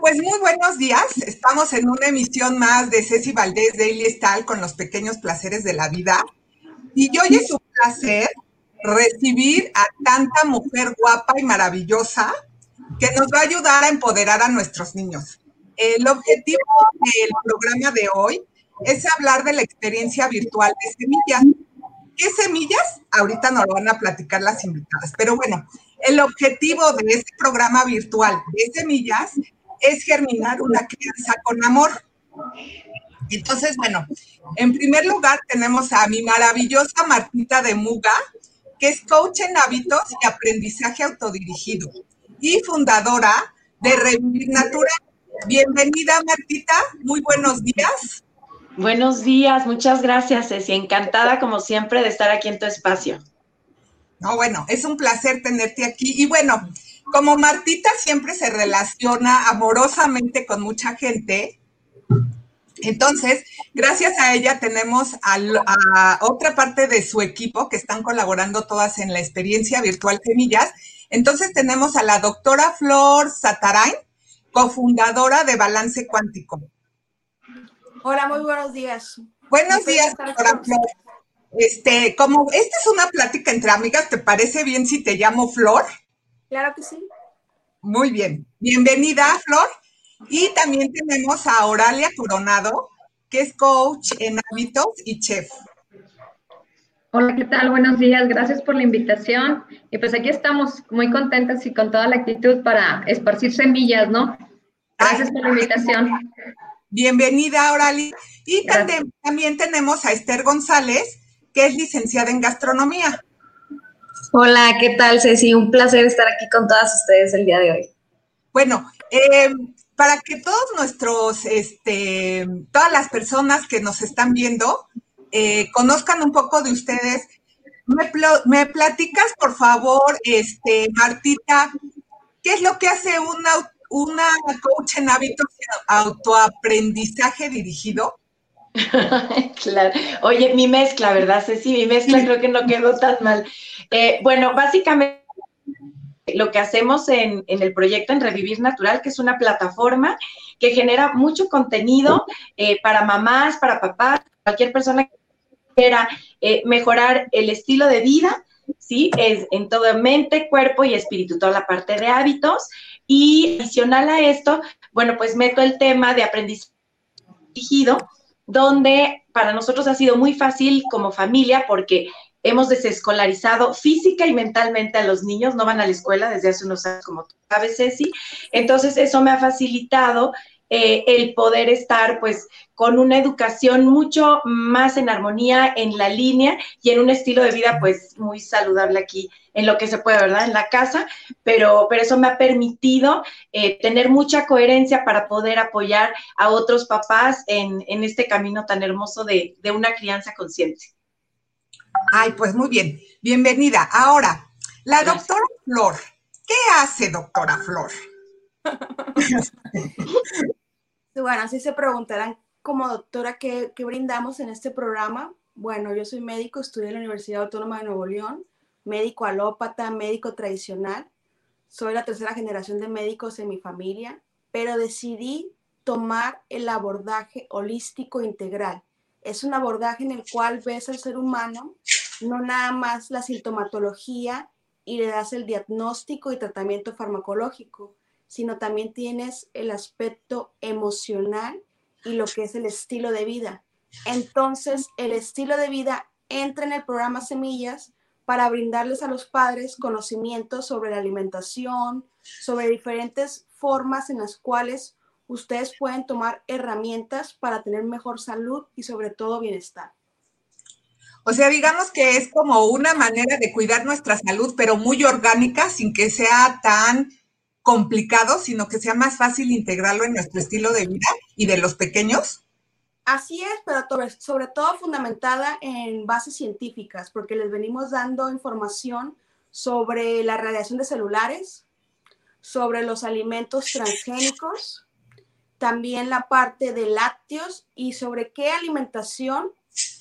pues muy buenos días. Estamos en una emisión más de Ceci Valdés Daily Style con los pequeños placeres de la vida. Y hoy es un placer recibir a tanta mujer guapa y maravillosa que nos va a ayudar a empoderar a nuestros niños. El objetivo del programa de hoy es hablar de la experiencia virtual de semillas. ¿Qué semillas? Ahorita nos lo van a platicar las invitadas. Pero bueno, el objetivo de este programa virtual de semillas es germinar una crianza con amor. Entonces, bueno, en primer lugar tenemos a mi maravillosa Martita de Muga, que es coach en hábitos y aprendizaje autodirigido y fundadora de Revivir Natural. Bienvenida, Martita. Muy buenos días. Buenos días, muchas gracias, Ceci. Encantada, como siempre, de estar aquí en tu espacio. No, bueno, es un placer tenerte aquí. Y bueno, como Martita siempre se relaciona amorosamente con mucha gente, entonces, gracias a ella tenemos a, otra parte de su equipo que están colaborando todas en la experiencia virtual Semillas. Entonces tenemos a la doctora Flor Satarain, cofundadora de Balance Cuántico. Hola, muy buenos días. Buenos días, doctora Flor. Este, como esta es una plática entre amigas, ¿te parece bien si te llamo Flor? Claro que sí. Muy bien. Bienvenida, Flor. Y también tenemos a Oralia Coronado, que es coach en hábitos y chef. Hola, ¿qué tal? Buenos días, gracias por la invitación. Y pues aquí estamos muy contentas y con toda la actitud para esparcir semillas, ¿no? Gracias por la invitación. Bienvenida, Oralia. Y también, también tenemos a Esther González, que es licenciada en gastronomía. Hola, ¿qué tal, Ceci? Un placer estar aquí con todas ustedes el día de hoy. Bueno, eh, para que todos nuestros, este, todas las personas que nos están viendo eh, conozcan un poco de ustedes, me, platicas, por favor, este, Martita, qué es lo que hace una, una coach en hábitos de autoaprendizaje dirigido? claro. Oye, mi mezcla, ¿verdad, Ceci? Mi mezcla creo que no quedó tan mal. Eh, bueno, básicamente lo que hacemos en, el proyecto en Revivir Natural, que es una plataforma que genera mucho contenido eh, para mamás, para papás, cualquier persona que quiera eh, mejorar el estilo de vida, ¿sí? Es en todo mente, cuerpo y espíritu, toda la parte de hábitos. Y adicional a esto, bueno, pues meto el tema de aprendizaje dirigido, donde para nosotros ha sido muy fácil como familia porque hemos desescolarizado física y mentalmente a los niños, no van a la escuela desde hace unos años, como tú sabes, Ceci. Entonces, eso me ha facilitado eh, el poder estar pues con una educación mucho más en armonía, en la línea y en un estilo de vida pues muy saludable aquí en lo que se puede, ¿verdad? En la casa, pero, pero eso me ha permitido eh, tener mucha coherencia para poder apoyar a otros papás en, este camino tan hermoso de una crianza consciente. Ay, pues muy bien. Bienvenida. Ahora, la doctora Flor. ¿Qué hace doctora Flor? Bueno, así se preguntarán como doctora ¿qué, brindamos en este programa. Bueno, yo soy médico, estudié en la Universidad Autónoma de Nuevo León, médico alópata, médico tradicional. Soy la tercera generación de médicos en mi familia, pero decidí tomar el abordaje holístico integral es un abordaje en el cual ves al ser humano no nada más la sintomatología y le das el diagnóstico y tratamiento farmacológico, sino también tienes el aspecto emocional y lo que es el estilo de vida. Entonces, el estilo de vida entra en el programa Semillas para brindarles a los padres conocimientos sobre la alimentación, sobre diferentes formas en las cuales ustedes pueden tomar herramientas para tener mejor salud y sobre todo bienestar. O sea, digamos que es como una manera de cuidar nuestra salud, pero muy orgánica, sin que sea tan complicado, sino que sea más fácil integrarlo en nuestro estilo de vida y de los pequeños. Así es, pero sobre todo fundamentada en bases científicas, porque les venimos dando información sobre la radiación de celulares, sobre los alimentos transgénicos, también la parte de lácteos y sobre qué alimentación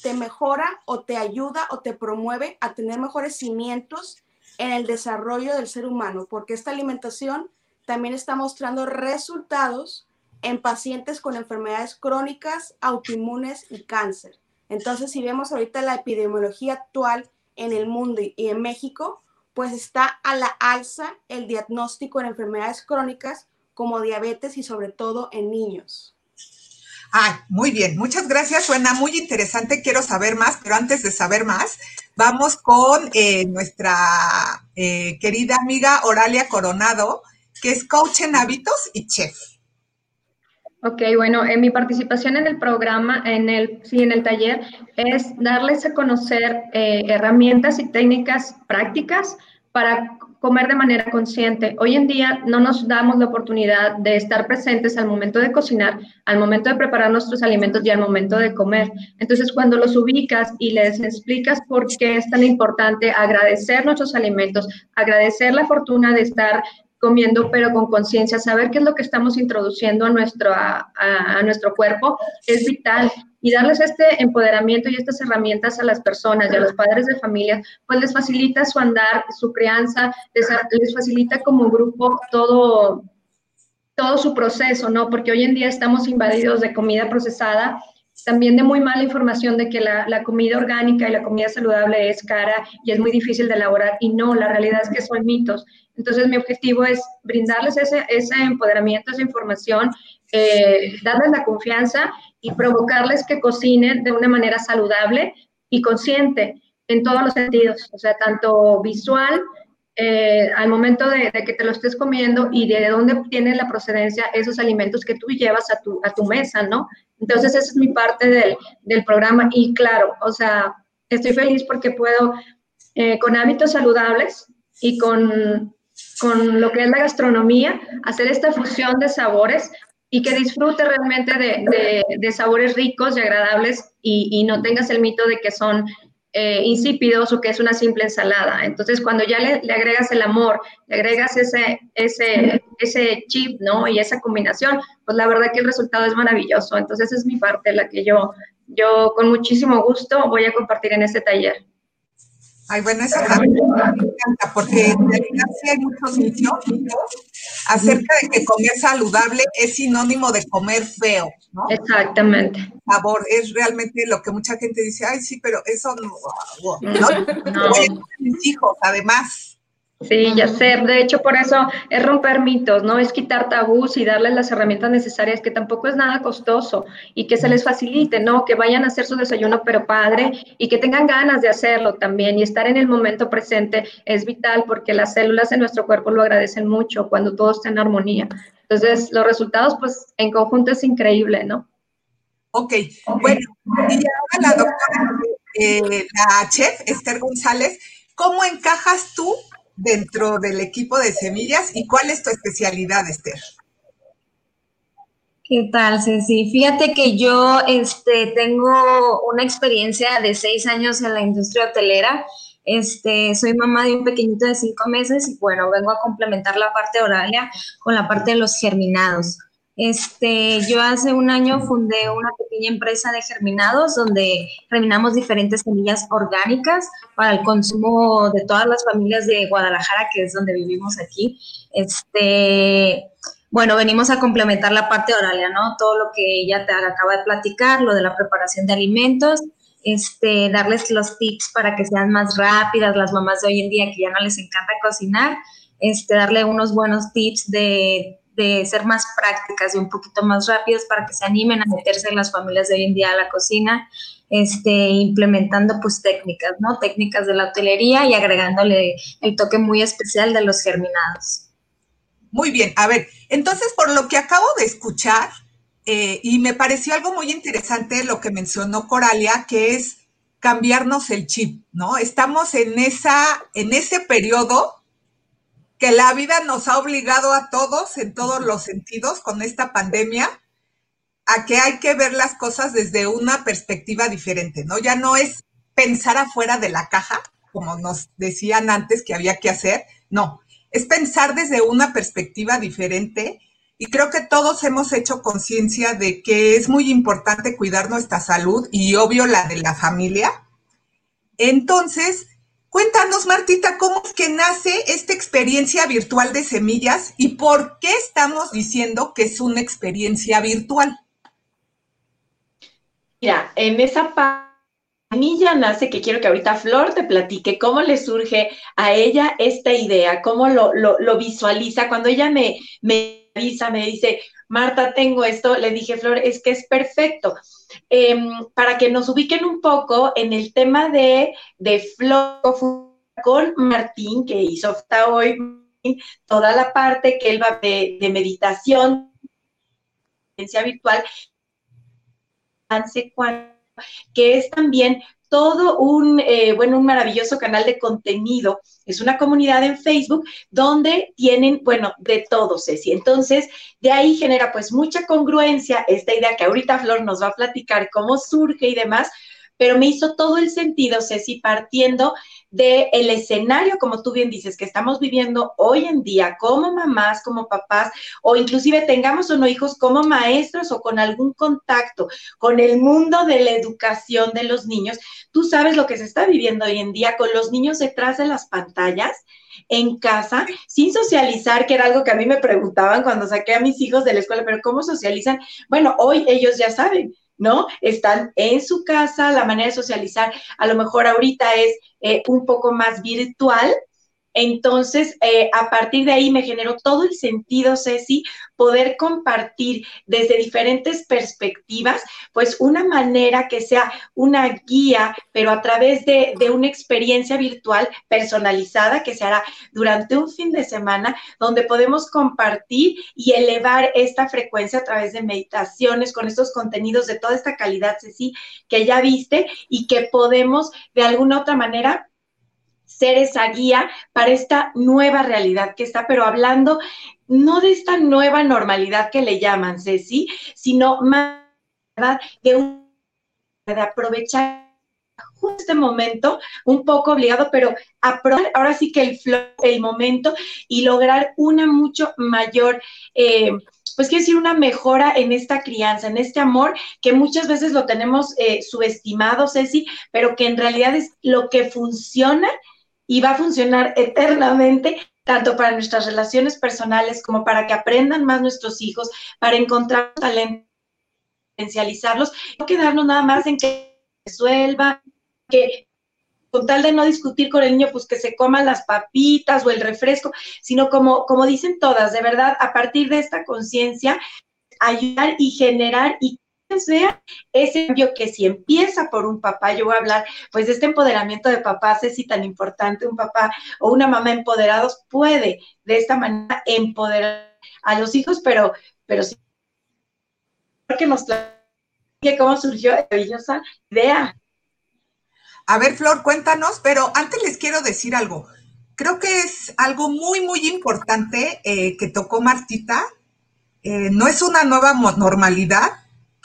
te mejora o te ayuda o te promueve a tener mejores cimientos en el desarrollo del ser humano, porque esta alimentación también está mostrando resultados en pacientes con enfermedades crónicas, autoinmunes y cáncer. Entonces, si vemos ahorita la epidemiología actual en el mundo y en México, pues está a la alza el diagnóstico en enfermedades crónicas como diabetes y sobre todo en niños. Ah, muy bien, muchas gracias. Suena muy interesante, quiero saber más, pero antes de saber más, vamos con eh, nuestra eh, querida amiga Oralia Coronado, que es coach en hábitos y chef. Ok, bueno, en mi participación en el programa, en el, sí, en el taller, es darles a conocer eh, herramientas y técnicas prácticas para comer de manera consciente. Hoy en día no nos damos la oportunidad de estar presentes al momento de cocinar, al momento de preparar nuestros alimentos y al momento de comer. Entonces, cuando los ubicas y les explicas por qué es tan importante agradecer nuestros alimentos, agradecer la fortuna de estar comiendo, pero con conciencia, saber qué es lo que estamos introduciendo a nuestro, a, nuestro cuerpo, es vital y darles este empoderamiento y estas herramientas a las personas y a los padres de familia, pues les facilita su andar, su crianza, les, facilita como grupo todo, todo su proceso, ¿no? Porque hoy en día estamos invadidos de comida procesada, también de muy mala información de que la, la, comida orgánica y la comida saludable es cara y es muy difícil de elaborar y no, la realidad es que son mitos. Entonces mi objetivo es brindarles ese, ese empoderamiento, esa información, eh, darles la confianza y provocarles que cocinen de una manera saludable y consciente en todos los sentidos, o sea, tanto visual, eh, al momento de, que te lo estés comiendo y de dónde tiene la procedencia esos alimentos que tú llevas a tu, a tu mesa, ¿no? Entonces, esa es mi parte del, del programa y claro, o sea, estoy feliz porque puedo, eh, con hábitos saludables y con, con lo que es la gastronomía, hacer esta fusión de sabores y que disfrute realmente de, sabores ricos y agradables y, no tengas el mito de que son eh, insípidos o que es una simple ensalada. Entonces, cuando ya le, agregas el amor, le agregas ese, ese, ese chip, ¿no? Y esa combinación, pues la verdad que el resultado es maravilloso. Entonces, esa es mi parte, la que yo, yo con muchísimo gusto voy a compartir en este taller. Ay, bueno, eso también me encanta, porque en realidad sí hay muchos mitos acerca de que comer saludable es sinónimo de comer feo, ¿no? Exactamente. Sabor, es realmente lo que mucha gente dice, ay, sí, pero eso no, no, no. mis hijos, además. Sí, ya sé. De hecho, por eso es romper mitos, ¿no? Es quitar tabús y darles las herramientas necesarias, que tampoco es nada costoso y que se les facilite, ¿no? Que vayan a hacer su desayuno, pero padre, y que tengan ganas de hacerlo también. Y estar en el momento presente es vital porque las células en nuestro cuerpo lo agradecen mucho cuando todo está en armonía. Entonces, los resultados, pues, en conjunto es increíble, ¿no? Ok, bueno, y ahora la doctora, eh, la chef Esther González, ¿cómo encajas tú dentro del equipo de semillas y cuál es tu especialidad, Esther? ¿Qué tal, Ceci? Fíjate que yo este, tengo una experiencia de seis años en la industria hotelera. Este, soy mamá de un pequeñito de cinco meses y bueno, vengo a complementar la parte horaria con la parte de los germinados. Este, yo hace un año fundé una pequeña empresa de germinados donde germinamos diferentes semillas orgánicas para el consumo de todas las familias de Guadalajara, que es donde vivimos aquí. Este, bueno, venimos a complementar la parte oralia, ¿no? Todo lo que ella te acaba de platicar, lo de la preparación de alimentos, este, darles los tips para que sean más rápidas las mamás de hoy en día que ya no les encanta cocinar, este, darle unos buenos tips de de ser más prácticas y un poquito más rápidas para que se animen a meterse en las familias de hoy en día a la cocina, este, implementando pues técnicas, ¿no? Técnicas de la hotelería y agregándole el toque muy especial de los germinados. Muy bien, a ver, entonces por lo que acabo de escuchar, eh, y me pareció algo muy interesante lo que mencionó Coralia, que es cambiarnos el chip, ¿no? Estamos en, esa, en ese periodo que la vida nos ha obligado a todos, en todos los sentidos, con esta pandemia, a que hay que ver las cosas desde una perspectiva diferente, ¿no? Ya no es pensar afuera de la caja, como nos decían antes que había que hacer, no, es pensar desde una perspectiva diferente y creo que todos hemos hecho conciencia de que es muy importante cuidar nuestra salud y obvio la de la familia. Entonces, Cuéntanos, Martita, ¿cómo es que nace esta experiencia virtual de semillas y por qué estamos diciendo que es una experiencia virtual? Mira, en esa semilla nace que quiero que ahorita Flor te platique cómo le surge a ella esta idea, cómo lo, visualiza. Cuando ella me, me avisa, me dice, Marta, tengo esto, le dije, Flor, es que es perfecto. Em, para que nos ubiquen un poco en el tema de, de Flor con Martín, que hizo hasta hoy toda la parte que él va de, de meditación, virtual, que es también todo un, eh, bueno, un maravilloso canal de contenido. Es una comunidad en Facebook donde tienen, bueno, de todo, Ceci. Entonces, de ahí genera pues mucha congruencia esta idea que ahorita Flor nos va a platicar cómo surge y demás, pero me hizo todo el sentido, Ceci, partiendo del el escenario, como tú bien dices, que estamos viviendo hoy en día como mamás, como papás, o inclusive tengamos o no hijos como maestros o con algún contacto con el mundo de la educación de los niños. Tú sabes lo que se está viviendo hoy en día con los niños detrás de las pantallas en casa, sin socializar, que era algo que a mí me preguntaban cuando saqué a mis hijos de la escuela, pero ¿cómo socializan? Bueno, hoy ellos ya saben, ¿no? Están en su casa, la manera de socializar a lo mejor ahorita es eh, un poco más virtual, entonces, eh, a partir de ahí me generó todo el sentido, Ceci, poder compartir desde diferentes perspectivas, pues una manera que sea una guía, pero a través de, de una experiencia virtual personalizada que se hará durante un fin de semana, donde podemos compartir y elevar esta frecuencia a través de meditaciones con estos contenidos de toda esta calidad, Ceci, que ya viste y que podemos de alguna otra manera ser esa guía para esta nueva realidad que está, pero hablando no de esta nueva normalidad que le llaman, Ceci, sino más de, de aprovechar este momento, un poco obligado, pero aprovechar ahora sí que el, el momento y lograr una mucho mayor... Eh, pues quiero decir, una mejora en esta crianza, en este amor que muchas veces lo tenemos eh, subestimado, Ceci, pero que en realidad es lo que funciona y va a funcionar eternamente tanto para nuestras relaciones personales como para que aprendan más nuestros hijos, para encontrar talento, potencializarlos, no quedarnos nada más en que resuelva, que con tal de no discutir con el niño, pues que se coman las papitas o el refresco, sino como, como dicen todas, de verdad, a partir de esta conciencia, ayudar y generar y vea ese cambio que si empieza por un papá, yo voy a hablar pues de este empoderamiento de papás, es si tan importante un papá o una mamá empoderados puede de esta manera empoderar a los hijos, pero, pero sí, que nos que cómo surgió maravillosa idea. A ver, Flor, cuéntanos, pero antes les quiero decir algo. Creo que es algo muy, muy importante eh, que tocó Martita. Eh, no es una nueva normalidad,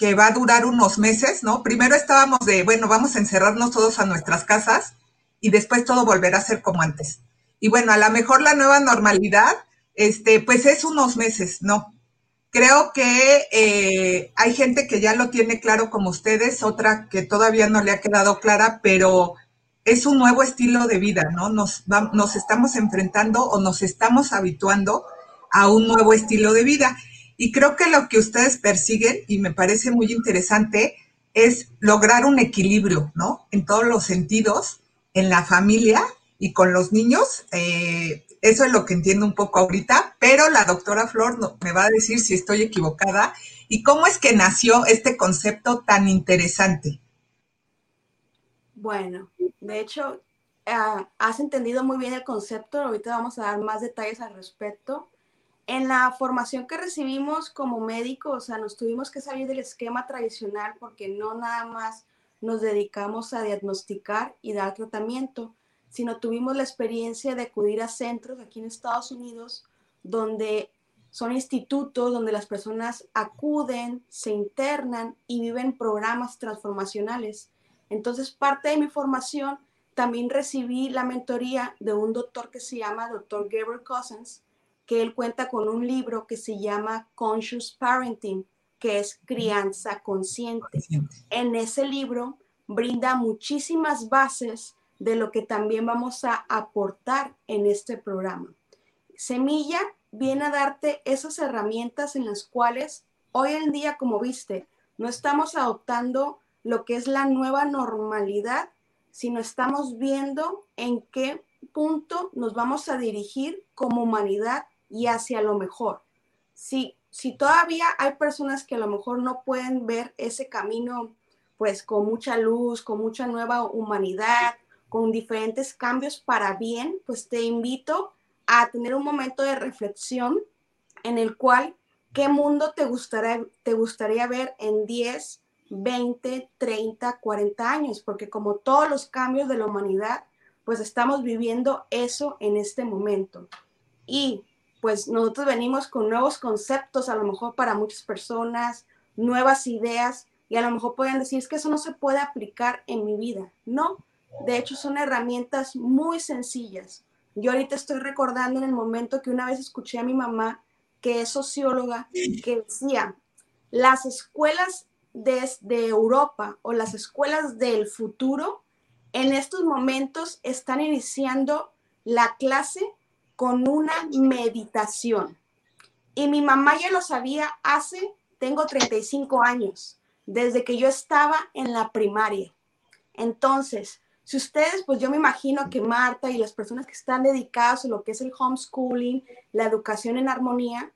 que va a durar unos meses, ¿no? Primero estábamos de, bueno, vamos a encerrarnos todos a nuestras casas y después todo volverá a ser como antes. Y bueno, a lo mejor la nueva normalidad, este, pues es unos meses, ¿no? Creo que eh, hay gente que ya lo tiene claro como ustedes, otra que todavía no le ha quedado clara, pero es un nuevo estilo de vida, ¿no? Nos, nos estamos enfrentando o nos estamos habituando a un nuevo estilo de vida. Y creo que lo que ustedes persiguen, y me parece muy interesante, es lograr un equilibrio, ¿no? En todos los sentidos, en la familia y con los niños. Eh, eso es lo que entiendo un poco ahorita, pero la doctora Flor me va a decir si estoy equivocada y cómo es que nació este concepto tan interesante. Bueno, de hecho, ah, has entendido muy bien el concepto, ahorita vamos a dar más detalles al respecto en la formación que recibimos como médicos, o sea, nos tuvimos que salir del esquema tradicional porque no nada más nos dedicamos a diagnosticar y dar tratamiento, sino tuvimos la experiencia de acudir a centros aquí en Estados Unidos donde son institutos donde las personas acuden, se internan y viven programas transformacionales. Entonces, parte de mi formación también recibí la mentoría de un doctor que se llama doctor Gabriel Cousins, que él cuenta con un libro que se llama Conscious Parenting, que es crianza consciente. En ese libro brinda muchísimas bases de lo que también vamos a aportar en este programa. Semilla viene a darte esas herramientas en las cuales hoy en día, como viste, no estamos adoptando lo que es la nueva normalidad, sino estamos viendo en qué punto nos vamos a dirigir como humanidad y hacia lo mejor. Si, si todavía hay personas que a lo mejor no pueden ver ese camino, pues con mucha luz, con mucha nueva humanidad, con diferentes cambios para bien, pues te invito a tener un momento de reflexión en el cual qué mundo te gustaría, te gustaría ver en 10, 20, 30, 40 años, porque como todos los cambios de la humanidad, pues estamos viviendo eso en este momento. Y pues nosotros venimos con nuevos conceptos, a lo mejor para muchas personas, nuevas ideas, y a lo mejor pueden decir, es que eso no se puede aplicar en mi vida. No, de hecho son herramientas muy sencillas. Yo ahorita estoy recordando en el momento que una vez escuché a mi mamá, que es socióloga, que decía, las escuelas desde Europa o las escuelas del futuro en estos momentos están iniciando la clase con una meditación. Y mi mamá ya lo sabía hace, tengo 35 años, desde que yo estaba en la primaria. Entonces, si ustedes, pues yo me imagino que Marta y las personas que están dedicadas a lo que es el homeschooling, la educación en armonía,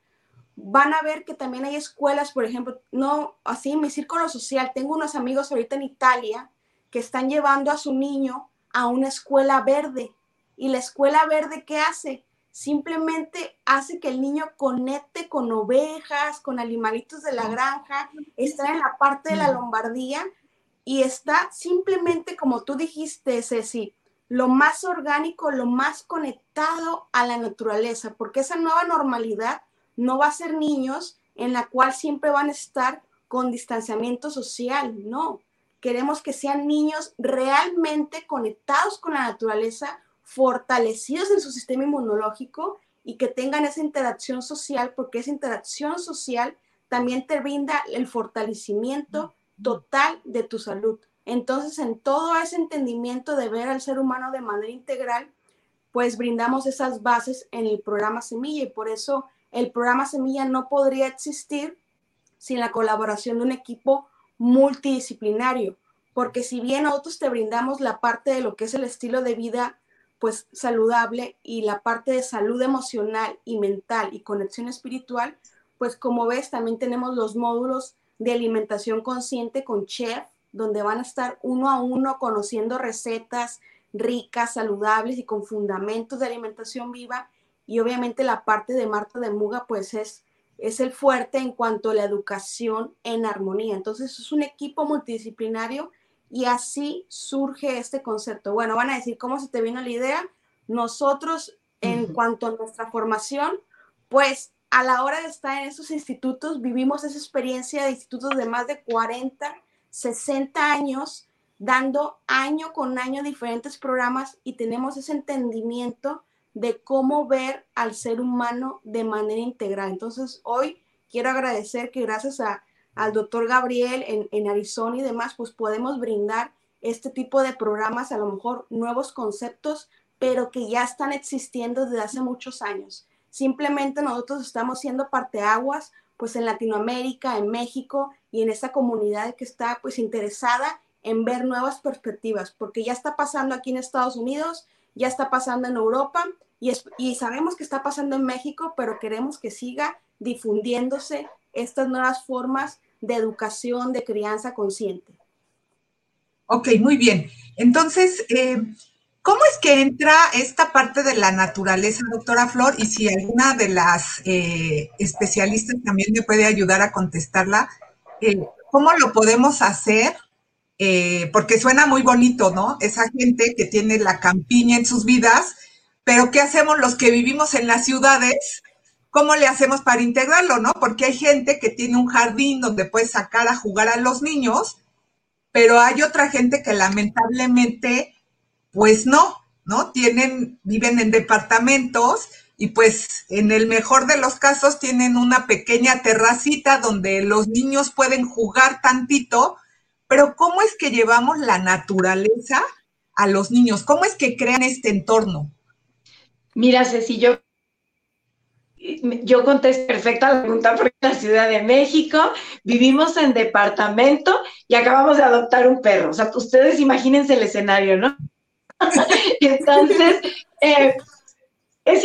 van a ver que también hay escuelas, por ejemplo, no así en mi círculo social, tengo unos amigos ahorita en Italia que están llevando a su niño a una escuela verde. ¿Y la escuela verde qué hace? Simplemente hace que el niño conecte con ovejas, con animalitos de la granja, está en la parte de la Lombardía y está simplemente, como tú dijiste, Ceci, lo más orgánico, lo más conectado a la naturaleza, porque esa nueva normalidad no va a ser niños en la cual siempre van a estar con distanciamiento social, no. Queremos que sean niños realmente conectados con la naturaleza, fortalecidos en su sistema inmunológico y que tengan esa interacción social, porque esa interacción social también te brinda el fortalecimiento total de tu salud. Entonces, en todo ese entendimiento de ver al ser humano de manera integral, pues brindamos esas bases en el programa Semilla y por eso el programa Semilla no podría existir sin la colaboración de un equipo multidisciplinario, porque si bien nosotros te brindamos la parte de lo que es el estilo de vida pues saludable y la parte de salud emocional y mental y conexión espiritual, pues como ves también tenemos los módulos de alimentación consciente con chef, donde van a estar uno a uno conociendo recetas ricas, saludables y con fundamentos de alimentación viva y obviamente la parte de Marta de Muga pues es, es el fuerte en cuanto a la educación en armonía. Entonces es un equipo multidisciplinario y así surge este concepto. Bueno, van a decir, ¿cómo se te vino la idea? Nosotros en cuanto a nuestra formación, pues a la hora de estar en esos institutos, vivimos esa experiencia de institutos de más de 40, 60 años, dando año con año diferentes programas y tenemos ese entendimiento de cómo ver al ser humano de manera integral. Entonces, hoy quiero agradecer que gracias a, al doctor Gabriel en, en Arizona y demás, pues podemos brindar este tipo de programas, a lo mejor nuevos conceptos, pero que ya están existiendo desde hace muchos años. Simplemente nosotros estamos siendo parteaguas, pues en Latinoamérica, en México y en esta comunidad que está pues interesada en ver nuevas perspectivas, porque ya está pasando aquí en Estados Unidos, ya está pasando en Europa y, sabemos que está pasando en México, pero queremos que siga difundiéndose estas nuevas formas de educación, de crianza consciente. Ok, muy bien. Entonces, eh, ¿cómo es que entra esta parte de la naturaleza, doctora Flor? Y si alguna de las eh, especialistas también me puede ayudar a contestarla, eh, ¿cómo lo podemos hacer porque suena muy bonito, ¿no? Esa gente que tiene la campiña en sus vidas, pero ¿qué hacemos los que vivimos en las ciudades? ¿Cómo le hacemos para integrarlo, no? Porque hay gente que tiene un jardín donde puede sacar a jugar a los niños, pero hay otra gente que lamentablemente, pues no, ¿no? Tienen, viven en departamentos y pues en el mejor de los casos tienen una pequeña terracita donde los niños pueden jugar tantito, pero ¿cómo es que llevamos la naturaleza a los niños? ¿Cómo es que crean este entorno? Mira, Ceci, yo, yo contesto perfecto a la pregunta porque en la Ciudad de México vivimos en departamento y acabamos de adoptar un perro. O sea, ustedes imagínense el escenario, ¿no? Entonces, eh, es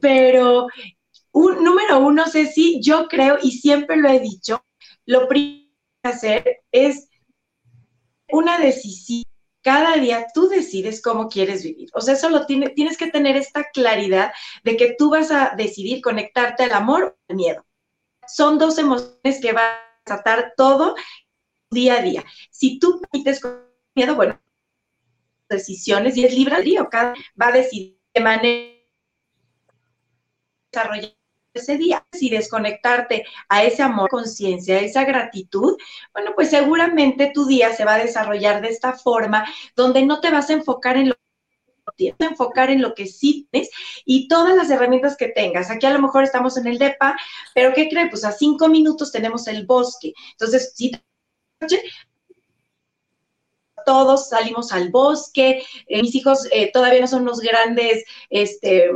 pero un, número uno, Ceci, yo creo y siempre lo he dicho, lo primero que hacer es una decisión. Cada día tú decides cómo quieres vivir. O sea, eso lo tiene, tienes que tener esta claridad de que tú vas a decidir conectarte al amor o al miedo. Son dos emociones que van a tratar todo día a día. Si tú permites con miedo, bueno, decisiones y es libre día, cada va a decidir de manera desarrollar ese día, si desconectarte a ese amor, conciencia, esa gratitud, bueno, pues seguramente tu día se va a desarrollar de esta forma, donde no te vas a enfocar en lo enfocar en lo que sí tienes y todas las herramientas que tengas. Aquí a lo mejor estamos en el DEPA, pero ¿qué crees? Pues a cinco minutos tenemos el bosque. Entonces, si todos salimos al bosque, eh, mis hijos eh, todavía no son unos grandes, este,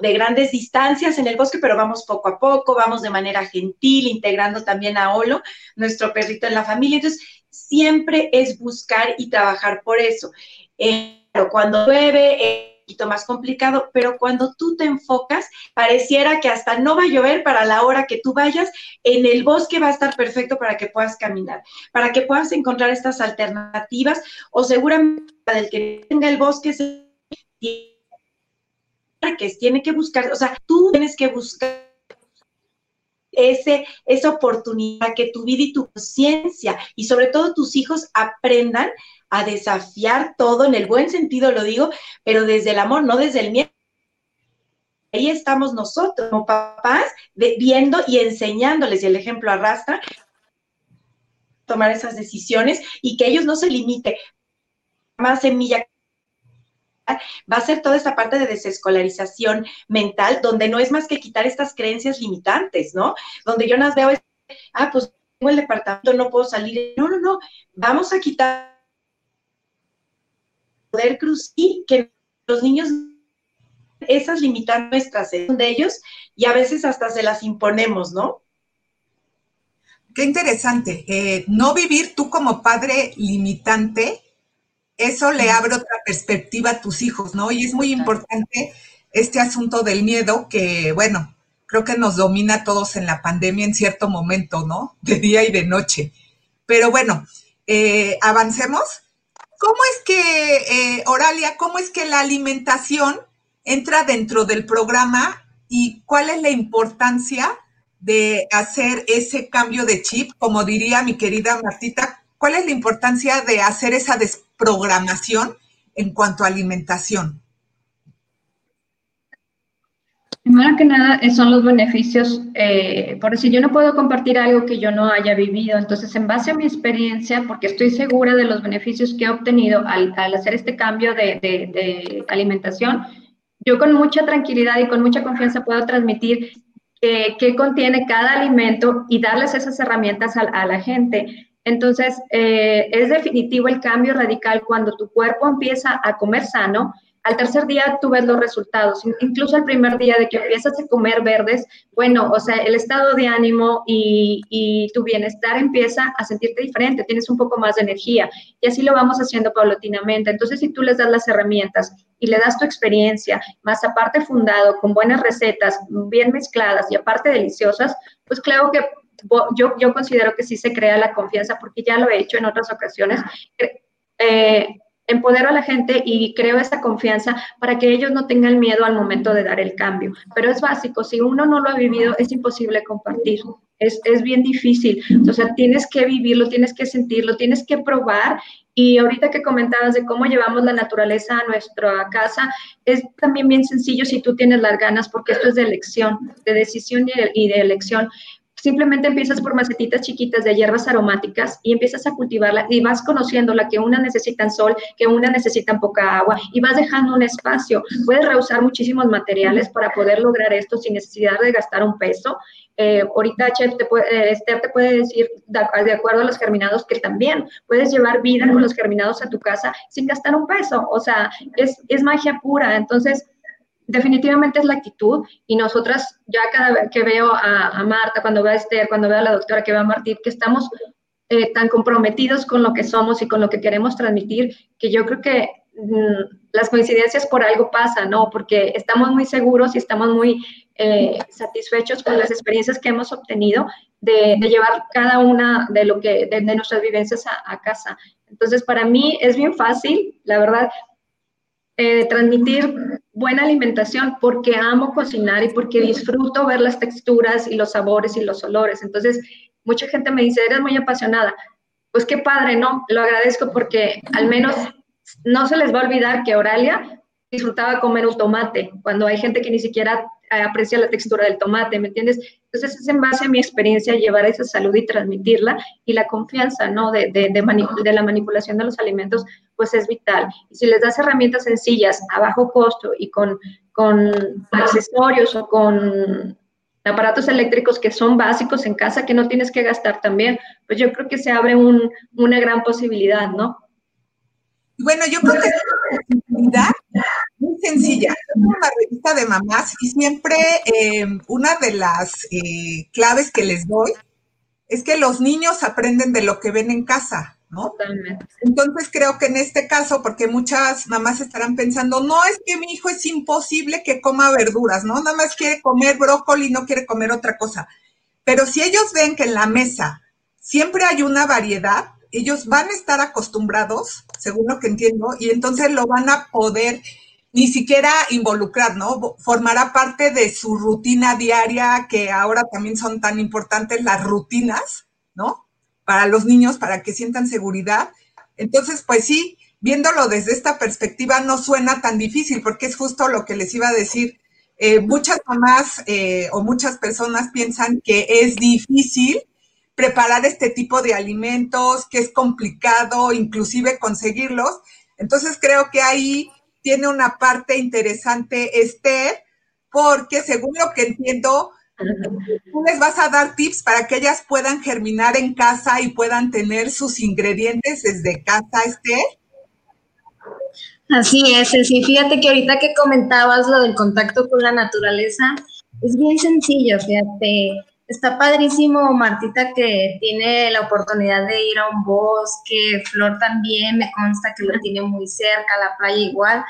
de grandes distancias en el bosque, pero vamos poco a poco, vamos de manera gentil, integrando también a Olo, nuestro perrito en la familia. Entonces, siempre es buscar y trabajar por eso. Eh, cuando llueve, poquito más complicado, pero cuando tú te enfocas, pareciera que hasta no va a llover para la hora que tú vayas, en el bosque va a estar perfecto para que puedas caminar, para que puedas encontrar estas alternativas, o seguramente del que tenga el bosque se tiene que buscar, o sea, tú tienes que buscar ese, esa oportunidad que tu vida y tu conciencia y sobre todo tus hijos aprendan a desafiar todo, en el buen sentido lo digo, pero desde el amor, no desde el miedo. Ahí estamos nosotros como papás viendo y enseñándoles, y el ejemplo arrastra, tomar esas decisiones y que ellos no se limiten. Más semilla va a ser toda esta parte de desescolarización mental, donde no es más que quitar estas creencias limitantes, ¿no? Donde yo las veo, ah, pues tengo el departamento, no puedo salir. No, no, no, vamos a quitar poder cruz y que los niños esas limitantes nuestras de ellos y a veces hasta se las imponemos, ¿no? Qué interesante. Eh, no vivir tú como padre limitante eso le abre otra perspectiva a tus hijos, ¿no? Y es muy importante este asunto del miedo que, bueno, creo que nos domina a todos en la pandemia en cierto momento, ¿no? De día y de noche. Pero bueno, eh, avancemos. ¿Cómo es que, eh, Oralia, cómo es que la alimentación entra dentro del programa y cuál es la importancia de hacer ese cambio de chip? Como diría mi querida Martita, ¿cuál es la importancia de hacer esa programación en cuanto a alimentación? Primero que nada, eh, son los beneficios, eh, por decir, yo no puedo compartir algo que yo no haya vivido, entonces en base a mi experiencia, porque estoy segura de los beneficios que he obtenido al, hacer este cambio de, alimentación, yo con mucha tranquilidad y con mucha confianza puedo transmitir qué contiene cada alimento y darles esas herramientas a la gente. Entonces, eh, es definitivo el cambio radical cuando tu cuerpo empieza a comer sano. Al tercer día tú ves los resultados, incluso el primer día de que empiezas a comer verdes, bueno, o sea, el estado de ánimo y, tu bienestar empieza a sentirte diferente, tienes un poco más de energía y así lo vamos haciendo paulatinamente. Entonces, si tú les das las herramientas y le das tu experiencia, más aparte fundado, con buenas recetas, bien mezcladas y aparte deliciosas, pues claro que yo, yo considero que sí se crea la confianza porque ya lo he hecho en otras ocasiones. Eh, empodero a la gente y creo esa confianza para que ellos no tengan miedo al momento de dar el cambio. Pero es básico, si uno no lo ha vivido, es imposible compartir. Es, es bien difícil. O sea, tienes que vivirlo, tienes que sentirlo, tienes que probar. Y ahorita que comentabas de cómo llevamos la naturaleza a nuestra casa, es también bien sencillo si tú tienes las ganas, porque esto es de elección, de decisión y de, y de elección simplemente empiezas por macetitas chiquitas de hierbas aromáticas y empiezas a cultivarla y vas conociendo la que una necesitan sol, que una necesitan poca agua y vas dejando un espacio. Puedes reusar muchísimos materiales para poder lograr esto sin necesidad de gastar un peso. Eh, ahorita Chef te puede, eh, Esther te puede decir, de, acuerdo a los germinados, que también puedes llevar vida con los germinados a tu casa sin gastar un peso. O sea, es, es magia pura. Entonces, definitivamente es la actitud y nosotras ya cada vez que veo a, Marta, cuando veo a Esther, cuando veo a la doctora, que veo a Martín, que estamos eh, tan comprometidos con lo que somos y con lo que queremos transmitir, que yo creo que mm, las coincidencias por algo pasan, ¿no? Porque estamos muy seguros y estamos muy eh, satisfechos con las experiencias que hemos obtenido de, llevar cada una de, lo que, de, nuestras vivencias a, casa. Entonces, para mí es bien fácil, la verdad, eh, transmitir buena alimentación porque amo cocinar y porque disfruto ver las texturas y los sabores y los olores. Entonces, mucha gente me dice, eres muy apasionada. Pues qué padre, ¿no? Lo agradezco porque al menos no se les va a olvidar que Oralia disfrutaba comer un tomate, cuando hay gente que ni siquiera aprecia la textura del tomate, ¿me entiendes? Entonces es en base a mi experiencia llevar esa salud y transmitirla y la confianza, ¿no? De, de, de, la manipulación de los alimentos, pues es vital. Y si les das herramientas sencillas, a bajo costo y con, con accesorios o con aparatos eléctricos que son básicos en casa que no tienes que gastar también, pues yo creo que se abre un, una gran posibilidad, ¿no? Bueno, yo creo que es una posibilidad muy sencilla. Es una revista de mamás y siempre eh, una de las eh, claves que les doy es que los niños aprenden de lo que ven en casa, ¿no? Totalmente. Entonces creo que en este caso, porque muchas mamás estarán pensando, no es que mi hijo es imposible que coma verduras, ¿no? Nada más quiere comer brócoli, no quiere comer otra cosa. Pero si ellos ven que en la mesa siempre hay una variedad, ellos van a estar acostumbrados, según lo que entiendo, y entonces lo van a poder ni siquiera involucrar, ¿no? Formará parte de su rutina diaria, que ahora también son tan importantes las rutinas, ¿no? Para los niños, para que sientan seguridad. Entonces, pues sí, viéndolo desde esta perspectiva no suena tan difícil, porque es justo lo que les iba a decir. Eh, muchas mamás eh, o muchas personas piensan que es difícil preparar este tipo de alimentos, que es complicado inclusive conseguirlos. Entonces creo que ahí tiene una parte interesante Esther, porque según lo que entiendo, tú les vas a dar tips para que ellas puedan germinar en casa y puedan tener sus ingredientes desde casa, Esther. Así es, sí. Fíjate que ahorita que comentabas lo del contacto con la naturaleza, es bien sencillo, fíjate está padrísimo Martita que tiene la oportunidad de ir a un bosque, Flor también me consta que lo tiene muy cerca, la playa igual,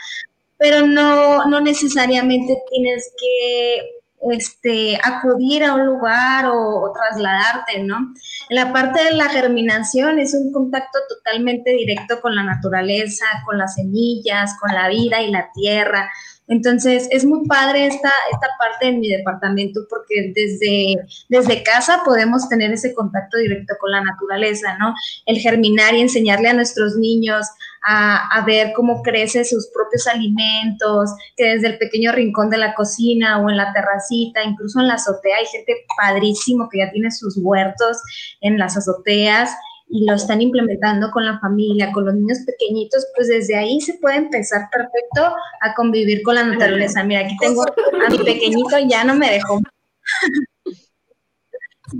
pero no, no necesariamente tienes que este, acudir a un lugar o, trasladarte, ¿no? La parte de la germinación es un contacto totalmente directo con la naturaleza, con las semillas, con la vida y la tierra. Entonces, es muy padre esta, esta parte en mi departamento porque desde, desde casa podemos tener ese contacto directo con la naturaleza, ¿no? El germinar y enseñarle a nuestros niños a, a, ver cómo crecen sus propios alimentos, que desde el pequeño rincón de la cocina o en la terracita, incluso en la azotea, hay gente padrísimo que ya tiene sus huertos en las azoteas y lo están implementando con la familia, con los niños pequeñitos, pues desde ahí se puede empezar perfecto a convivir con la naturaleza. Mira, aquí tengo a mi pequeñito, ya no me dejó.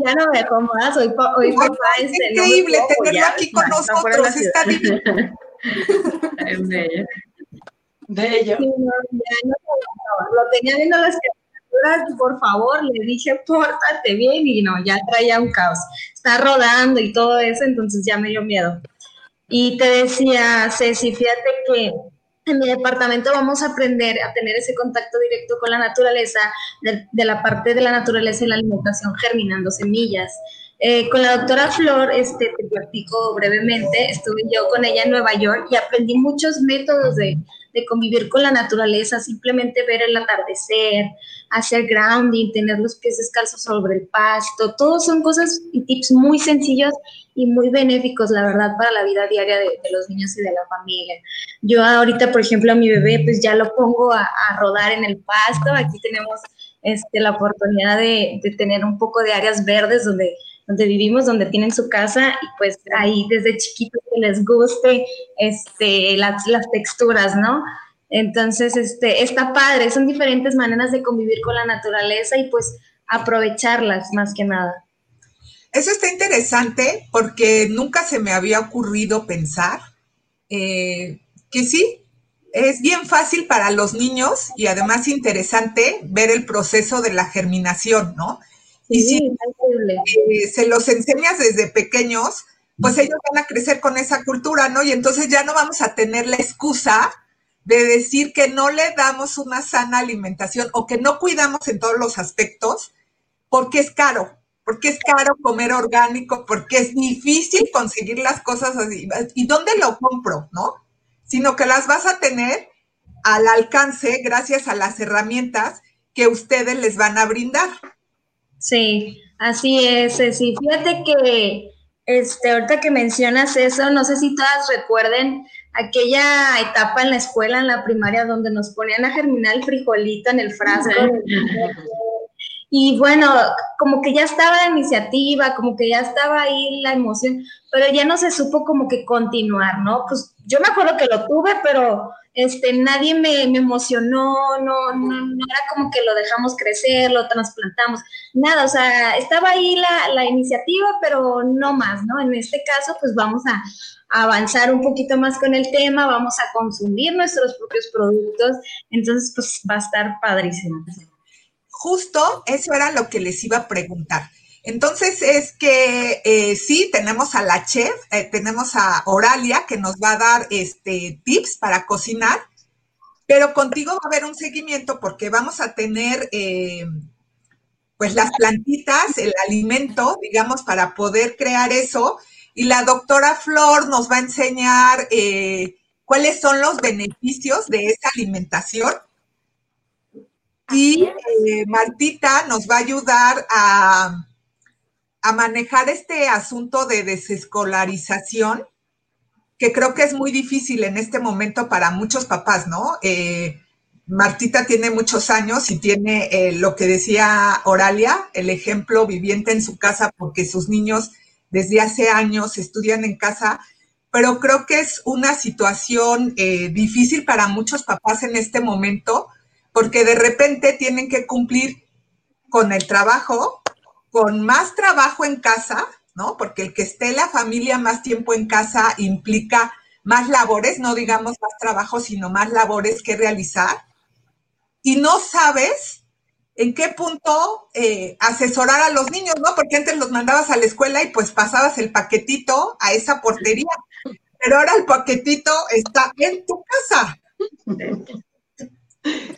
ya no me dejó más, hoy, hoy papá es increíble tenerlo aquí con nosotros, está divino. Bello. Bello. Sí, no, ya no, lo tenía viendo las por favor, le dije, pórtate bien y no, ya traía un caos. Está rodando y todo eso, entonces ya me dio miedo. Y te decía, Ceci, fíjate que en mi departamento vamos a aprender a tener ese contacto directo con la naturaleza, de, la parte de la naturaleza y la alimentación germinando semillas. Eh, con la doctora Flor, este, te platico brevemente, estuve yo con ella en Nueva York y aprendí muchos métodos de, de convivir con la naturaleza, simplemente ver el atardecer, hacer grounding, tener los pies descalzos sobre el pasto, todos son cosas y tips muy sencillos y muy benéficos, la verdad, para la vida diaria de, los niños y de la familia. Yo ahorita, por ejemplo, a mi bebé, pues ya lo pongo a, rodar en el pasto, aquí tenemos este, la oportunidad de, tener un poco de áreas verdes donde, donde vivimos, donde tienen su casa y pues ahí desde chiquitos que les guste este, las, las texturas, ¿no? Entonces, este, está padre, son diferentes maneras de convivir con la naturaleza y pues aprovecharlas más que nada. Eso está interesante porque nunca se me había ocurrido pensar eh, que sí, es bien fácil para los niños y además interesante ver el proceso de la germinación, ¿no? Y si eh, se los enseñas desde pequeños, pues ellos van a crecer con esa cultura, ¿no? Y entonces ya no vamos a tener la excusa de decir que no le damos una sana alimentación o que no cuidamos en todos los aspectos porque es caro, porque es caro comer orgánico, porque es difícil conseguir las cosas así. ¿Y dónde lo compro, no? Sino que las vas a tener al alcance gracias a las herramientas que ustedes les van a brindar. Sí, así es, sí. Fíjate que este, ahorita que mencionas eso, no sé si todas recuerden aquella etapa en la escuela, en la primaria, donde nos ponían a germinar el frijolito en el frasco. Y bueno, como que ya estaba la iniciativa, como que ya estaba ahí la emoción, pero ya no se supo como que continuar, ¿no? Pues yo me acuerdo que lo tuve, pero este, nadie me, emocionó, no, no, no, era como que lo dejamos crecer, lo trasplantamos, nada, o sea, estaba ahí la, la iniciativa, pero no más, ¿no? En este caso, pues vamos a, avanzar un poquito más con el tema, vamos a consumir nuestros propios productos, entonces pues va a estar padrísimo justo eso era lo que les iba a preguntar. Entonces es que eh, sí, tenemos a la chef, eh, tenemos a Oralia que nos va a dar este, tips para cocinar, pero contigo va a haber un seguimiento porque vamos a tener eh, pues las plantitas, el alimento, digamos, para poder crear eso. Y la doctora Flor nos va a enseñar cuáles son los beneficios de esa alimentación y Martita nos va a ayudar a, a manejar este asunto de desescolarización, que creo que es muy difícil en este momento para muchos papás, ¿no? Eh, Martita tiene muchos años y tiene eh, lo que decía Oralia, el ejemplo viviente en su casa porque sus niños desde hace años estudian en casa, pero creo que es una situación difícil para muchos papás en este momento porque de repente tienen que cumplir con el trabajo, con más trabajo en casa, ¿no? Porque el que esté la familia más tiempo en casa implica más labores, no digamos más trabajo, sino más labores que realizar. Y no sabes en qué punto eh, asesorar a los niños, ¿no? Porque antes los mandabas a la escuela y pues pasabas el paquetito a esa portería, pero ahora el paquetito está en tu casa.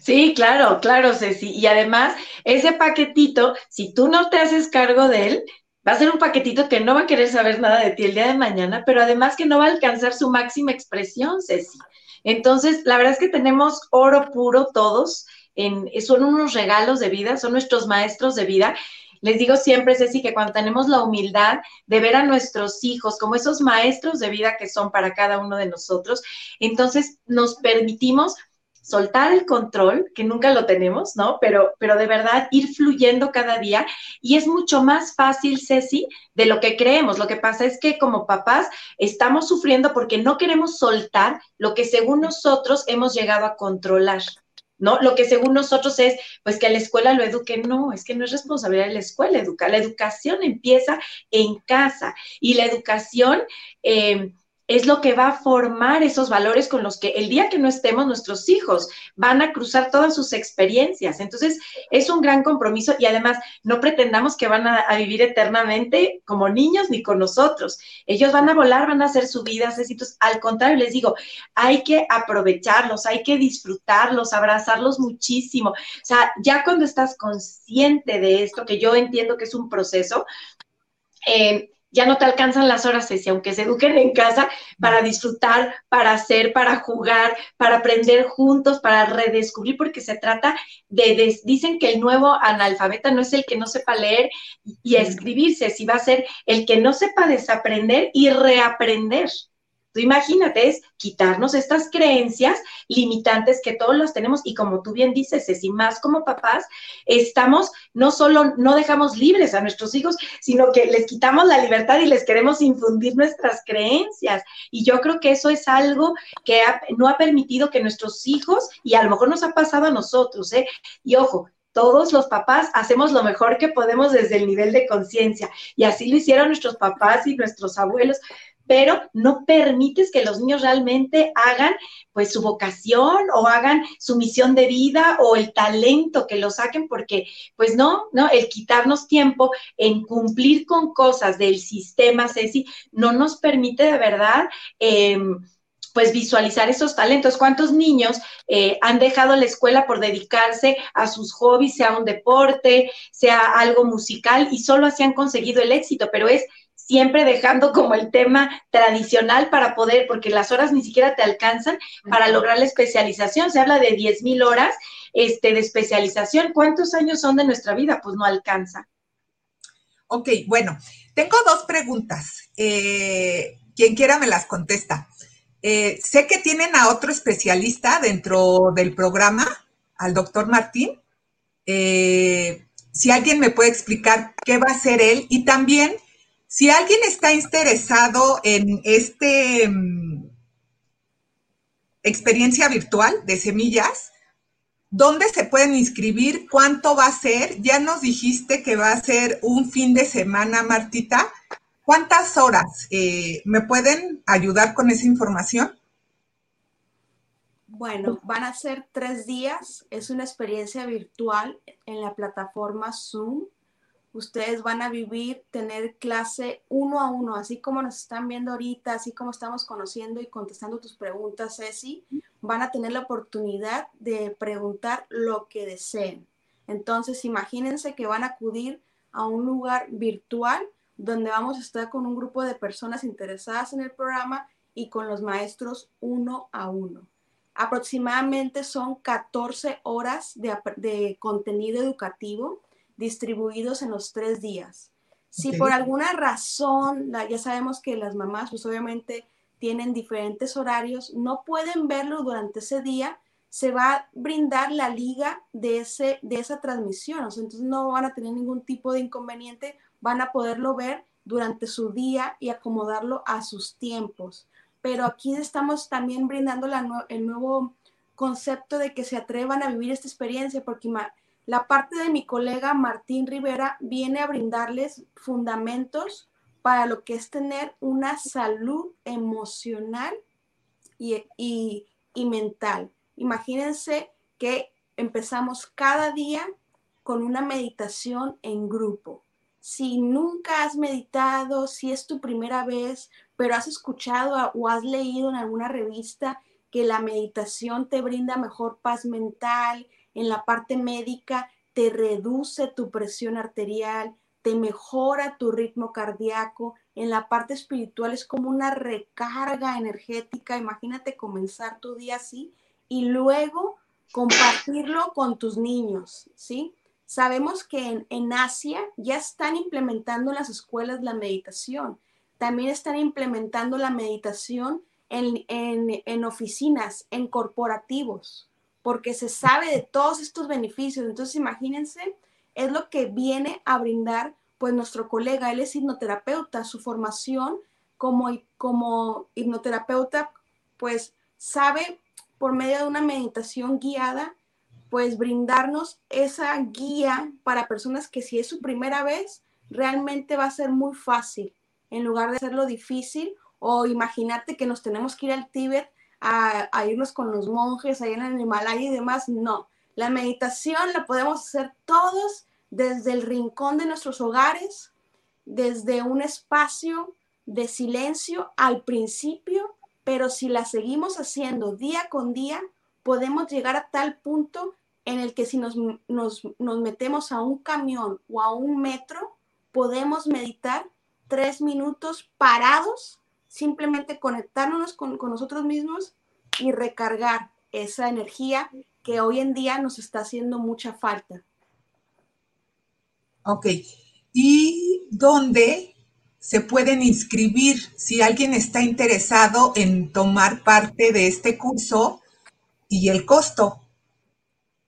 Sí, claro, claro, Ceci. Y además, ese paquetito, si tú no te haces cargo de él, va a ser un paquetito que no va a querer saber nada de ti el día de mañana, pero además que no va a alcanzar su máxima expresión, Ceci. Entonces, la verdad es que tenemos oro puro todos, en, son unos regalos de vida, son nuestros maestros de vida. Les digo siempre, Ceci, que cuando tenemos la humildad de ver a nuestros hijos como esos maestros de vida que son para cada uno de nosotros, entonces nos permitimos soltar el control, que nunca lo tenemos, ¿no? Pero, pero de verdad ir fluyendo cada día y es mucho más fácil, Ceci, de lo que creemos. Lo que pasa es que como papás estamos sufriendo porque no queremos soltar lo que según nosotros hemos llegado a controlar. ¿no? Lo que según nosotros es, pues que la escuela lo eduque, no, es que no es responsabilidad de la escuela educar, la educación empieza en casa y la educación eh, es lo que va a formar esos valores con los que el día que no estemos nuestros hijos van a cruzar todas sus experiencias. Entonces, es un gran compromiso y además no pretendamos que van a, vivir eternamente como niños ni con nosotros. Ellos van a volar, van a hacer su vida, Entonces, al contrario, les digo, hay que aprovecharlos, hay que disfrutarlos, abrazarlos muchísimo. O sea, ya cuando estás consciente de esto, que yo entiendo que es un proceso, eh, ya no te alcanzan las horas, Ceci, aunque se eduquen en casa, para disfrutar, para hacer, para jugar, para aprender juntos, para redescubrir, porque se trata de, dicen que el nuevo analfabeta no es el que no sepa leer y escribirse, si va a ser el que no sepa desaprender y reaprender. Tú imagínate, es quitarnos estas creencias limitantes que todos los tenemos y como tú bien dices, Ceci, más como papás, estamos, no solo no dejamos libres a nuestros hijos, sino que les quitamos la libertad y les queremos infundir nuestras creencias. Y yo creo que eso es algo que no ha permitido que nuestros hijos, y a lo mejor nos ha pasado a nosotros, ¿eh? Y ojo, todos los papás hacemos lo mejor que podemos desde el nivel de conciencia. Y así lo hicieron nuestros papás y nuestros abuelos, pero no permites que los niños realmente hagan pues su vocación o hagan su misión de vida o el talento que lo saquen porque pues no, no, el quitarnos tiempo en cumplir con cosas del sistema, Ceci, no nos permite de verdad eh, pues visualizar esos talentos. ¿Cuántos niños eh, han dejado la escuela por dedicarse a sus hobbies, sea un deporte, sea algo musical, y solo así han conseguido el éxito? Pero es siempre dejando como el tema tradicional para poder, porque las horas ni siquiera te alcanzan para lograr la especialización. Se habla de 10 mil horas este, de especialización. ¿Cuántos años son de nuestra vida? Pues no alcanza. Ok, bueno, tengo dos preguntas. Eh, quien quiera me las contesta. Eh, sé que tienen a otro especialista dentro del programa, al doctor Martín. Eh, si alguien me puede explicar qué va a hacer él y también si alguien está interesado en este mm, experiencia virtual de semillas, ¿dónde se pueden inscribir? ¿Cuánto va a ser? Ya nos dijiste que va a ser un fin de semana, Martita. ¿Cuántas horas? Eh, ¿Me pueden ayudar con esa información? Bueno, van a ser tres días. Es una experiencia virtual en la plataforma Zoom. Ustedes van a vivir, tener clase uno a uno, así como nos están viendo ahorita, así como estamos conociendo y contestando tus preguntas, Ceci. Van a tener la oportunidad de preguntar lo que deseen. Entonces, imagínense que van a acudir a un lugar virtual donde vamos a estar con un grupo de personas interesadas en el programa y con los maestros uno a uno. Aproximadamente son 14 horas de, contenido educativo distribuidos en los tres días. Si por alguna razón, ya sabemos que las mamás pues obviamente tienen diferentes horarios, no pueden verlo durante ese día, se va a brindar la liga de, ese, de esa transmisión. entonces no van a tener ningún tipo de inconveniente van a poderlo ver durante su día y acomodarlo a sus tiempos. Pero aquí estamos también brindando el nuevo concepto de que se atrevan a vivir esta experiencia, porque la parte de mi colega Martín Rivera viene a brindarles fundamentos para lo que es tener una salud emocional y, y mental. Imagínense que empezamos cada día con una meditación en grupo si nunca has meditado, si es tu primera vez, pero has escuchado o has leído en alguna revista que la meditación te brinda mejor paz mental, en la parte médica te reduce tu presión arterial, te mejora tu ritmo cardíaco, en la parte espiritual es como una recarga energética, imagínate comenzar tu día así y luego compartirlo con tus niños, ¿sí? Sabemos que en, Asia ya están implementando en las escuelas la meditación. También están implementando la meditación en, en, oficinas, en corporativos, porque se sabe de todos estos beneficios. Entonces, imagínense, es lo que viene a brindar pues nuestro colega, él es hipnoterapeuta, su formación como, como hipnoterapeuta, pues sabe por medio de una meditación guiada pues brindarnos esa guía para personas que si es su primera vez, realmente va a ser muy fácil, en lugar de hacerlo difícil o imaginarte que nos tenemos que ir al Tíbet a, irnos con los monjes allá en el Himalaya y demás. No, la meditación la podemos hacer todos desde el rincón de nuestros hogares, desde un espacio de silencio al principio, pero si la seguimos haciendo día con día, podemos llegar a tal punto en el que si nos, metemos a un camión o a un metro, podemos meditar tres minutos parados, simplemente conectarnos con, con nosotros mismos y recargar esa energía que hoy en día nos está haciendo mucha falta. Ok. ¿Y dónde se pueden inscribir si alguien está interesado en tomar parte de este curso y el costo.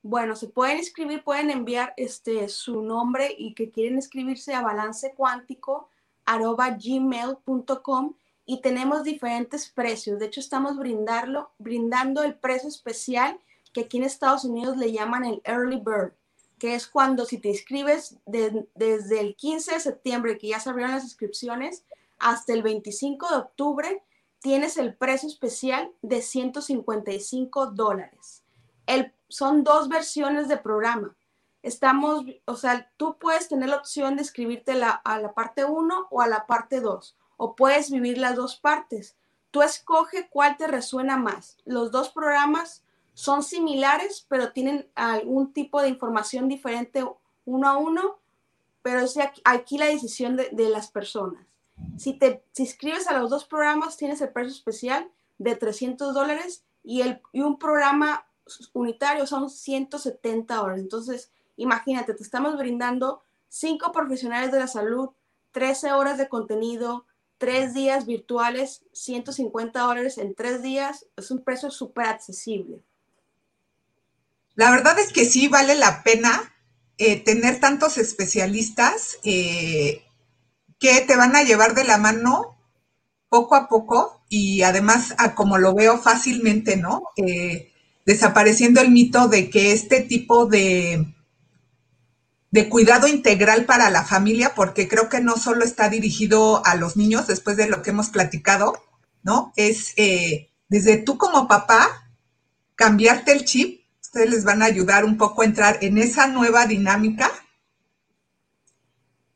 Bueno, se pueden inscribir, pueden enviar este, su nombre y que quieren inscribirse a balancecuántico.gmail.com y tenemos diferentes precios. De hecho, estamos brindarlo, brindando el precio especial que aquí en Estados Unidos le llaman el Early Bird que es cuando si te inscribes desde el 15 de septiembre, que ya se abrieron las inscripciones, hasta el 25 de octubre, tienes el precio especial de 155 dólares. Son dos versiones de programa. Estamos, o sea, tú puedes tener la opción de inscribirte a la parte 1 o a la parte 2, o puedes vivir las dos partes. Tú escoge cuál te resuena más. Los dos programas son similares, pero tienen algún tipo de información diferente uno a uno, pero es aquí, la decisión de, las personas. Si te inscribes a los dos programas, tienes el precio especial de 300 dólares y, y un programa unitario son 170 dólares. Entonces, imagínate, te estamos brindando cinco profesionales de la salud, 13 horas de contenido, tres días virtuales, 150 dólares en tres días. Es un precio súper accesible. La verdad es que sí vale la pena eh, tener tantos especialistas eh, que te van a llevar de la mano poco a poco y además, como lo veo fácilmente, ¿no? Eh, desapareciendo el mito de que este tipo de, de cuidado integral para la familia, porque creo que no solo está dirigido a los niños, después de lo que hemos platicado, ¿no? Es desde tú como papá, cambiarte el chip ustedes les van a ayudar un poco a entrar en esa nueva dinámica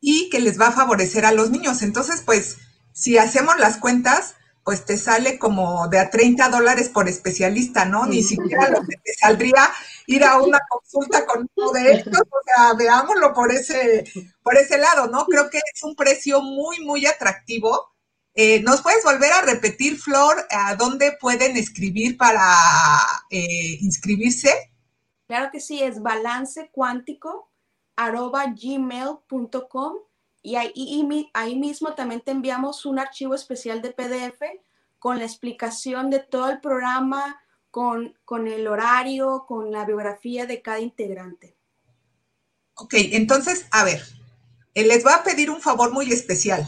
y que les va a favorecer a los niños. Entonces, pues, si hacemos las cuentas, pues te sale como de a 30 dólares por especialista, ¿no? Ni siquiera lo que te saldría ir a una consulta con uno de estos, o sea, veámoslo por ese, por ese lado, ¿no? Creo que es un precio muy, muy atractivo eh, ¿Nos puedes volver a repetir, Flor, a dónde pueden escribir para eh, inscribirse? Claro que sí, es balancecuántico.gmail.com y ahí, ahí mismo también te enviamos un archivo especial de PDF con la explicación de todo el programa, con, con el horario, con la biografía de cada integrante. Ok, entonces, a ver, eh, les voy a pedir un favor muy especial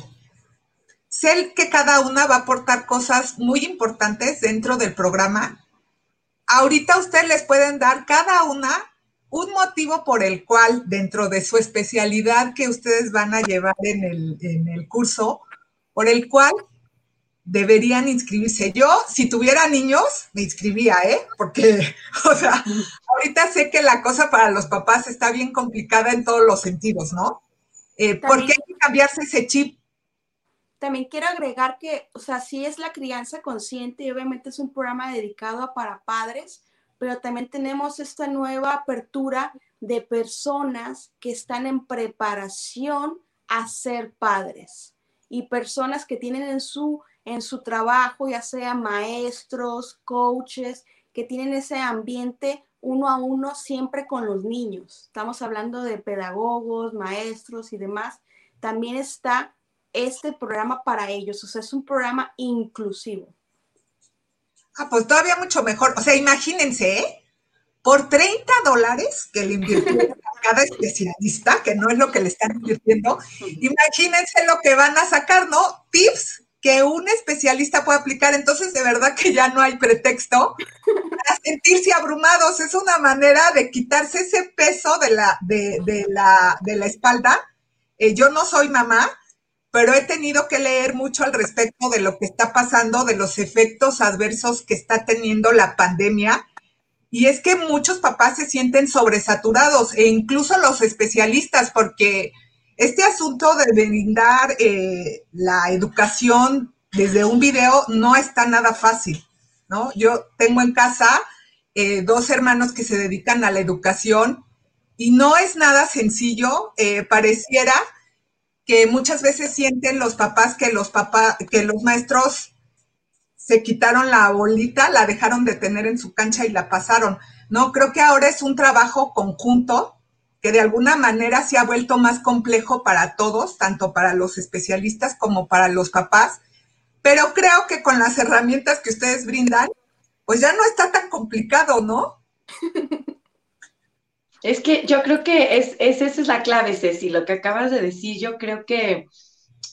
Sé que cada una va a aportar cosas muy importantes dentro del programa. Ahorita ustedes les pueden dar cada una un motivo por el cual dentro de su especialidad que ustedes van a llevar en el, curso, por el cual deberían inscribirse. Yo, si tuviera niños, me inscribía, ¿eh? Porque, o sea, ahorita sé que la cosa para los papás está bien complicada en todos los sentidos, ¿no? Eh, ¿Por qué hay que cambiarse ese chip también quiero agregar que, o sea, sí es la crianza consciente y obviamente es un programa dedicado para padres, pero también tenemos esta nueva apertura de personas que están en preparación a ser padres y personas que tienen en su, en su trabajo, ya sea maestros, coaches, que tienen ese ambiente uno a uno siempre con los niños. Estamos hablando de pedagogos, maestros y demás. También está este programa para ellos. O sea, es un programa inclusivo. Ah, pues todavía mucho mejor. O sea, imagínense, ¿eh? Por 30 dólares que le invirtieron a cada especialista, que no es lo que le están invirtiendo, imagínense lo que van a sacar, ¿no? Tips que un especialista puede aplicar. Entonces, de verdad que ya no hay pretexto para sentirse abrumados. Es una manera de quitarse ese peso de la, de, la, de la espalda. Eh, yo no soy mamá, pero he tenido que leer mucho al respecto de lo que está pasando, de los efectos adversos que está teniendo la pandemia. Y es que muchos papás se sienten sobresaturados e incluso los especialistas, porque este asunto de brindar eh, la educación desde un video no está nada fácil, ¿no? Yo tengo en casa eh, dos hermanos que se dedican a la educación y no es nada sencillo, eh, pareciera que muchas veces sienten los papás que los papás, que los maestros se quitaron la bolita, la dejaron de tener en su cancha y la pasaron. No, creo que ahora es un trabajo conjunto que de alguna manera se ha vuelto más complejo para todos, tanto para los especialistas como para los papás, pero creo que con las herramientas que ustedes brindan, pues ya no está tan complicado, ¿no? Es que yo creo que es, esa es la clave, Ceci, lo que acabas de decir. Yo creo que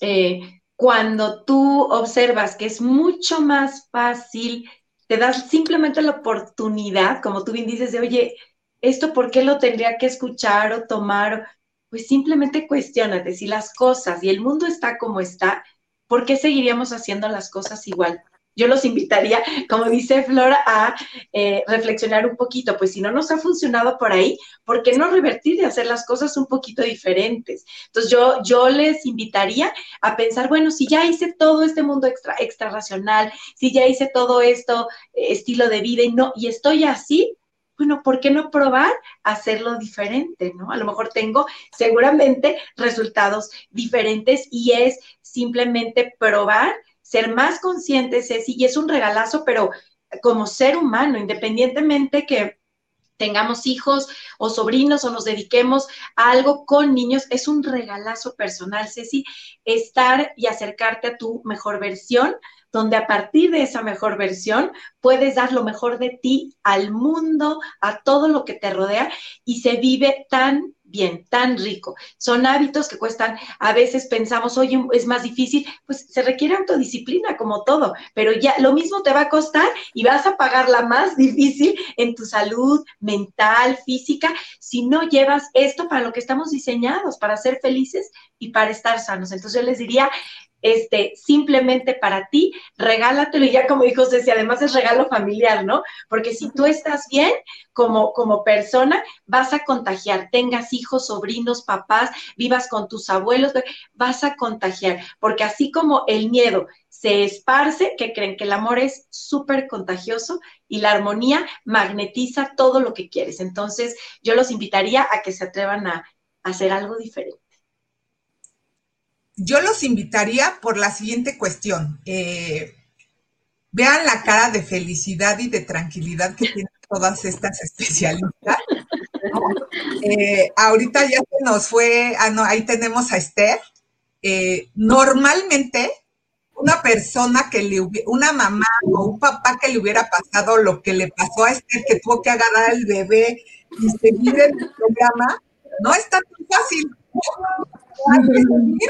eh, cuando tú observas que es mucho más fácil, te das simplemente la oportunidad, como tú bien dices, de, oye, ¿esto por qué lo tendría que escuchar o tomar? Pues simplemente cuestionate si las cosas y el mundo está como está, ¿por qué seguiríamos haciendo las cosas igual? Yo los invitaría, como dice Flora, a eh, reflexionar un poquito, pues si no nos ha funcionado por ahí, ¿por qué no revertir y hacer las cosas un poquito diferentes? Entonces yo, yo les invitaría a pensar, bueno, si ya hice todo este mundo extra, extra racional, si ya hice todo esto, eh, estilo de vida y no, y estoy así, bueno, ¿por qué no probar hacerlo diferente, no? A lo mejor tengo seguramente resultados diferentes y es simplemente probar ser más conscientes, Ceci, y es un regalazo, pero como ser humano, independientemente que tengamos hijos o sobrinos o nos dediquemos a algo con niños, es un regalazo personal, Ceci, estar y acercarte a tu mejor versión, donde a partir de esa mejor versión puedes dar lo mejor de ti al mundo, a todo lo que te rodea y se vive tan bien, tan rico. Son hábitos que cuestan, a veces pensamos, oye, es más difícil, pues se requiere autodisciplina como todo, pero ya lo mismo te va a costar y vas a pagar la más difícil en tu salud mental, física, si no llevas esto para lo que estamos diseñados, para ser felices y para estar sanos. Entonces yo les diría, este, simplemente para ti, regálatelo. Y ya como dijo Ceci, además es regalo familiar, ¿no? Porque si tú estás bien como, como persona, vas a contagiar, tengas hijos, sobrinos, papás, vivas con tus abuelos, vas a contagiar, porque así como el miedo se esparce, que creen que el amor es súper contagioso y la armonía magnetiza todo lo que quieres. Entonces, yo los invitaría a que se atrevan a hacer algo diferente yo los invitaría por la siguiente cuestión. Eh, vean la cara de felicidad y de tranquilidad que tienen todas estas especialistas. Eh, ahorita ya se nos fue, ah, no, ahí tenemos a Esther. Eh, normalmente, una persona que le hubiera, una mamá o un papá que le hubiera pasado lo que le pasó a Esther, que tuvo que agarrar al bebé y seguir el programa, no es tan fácil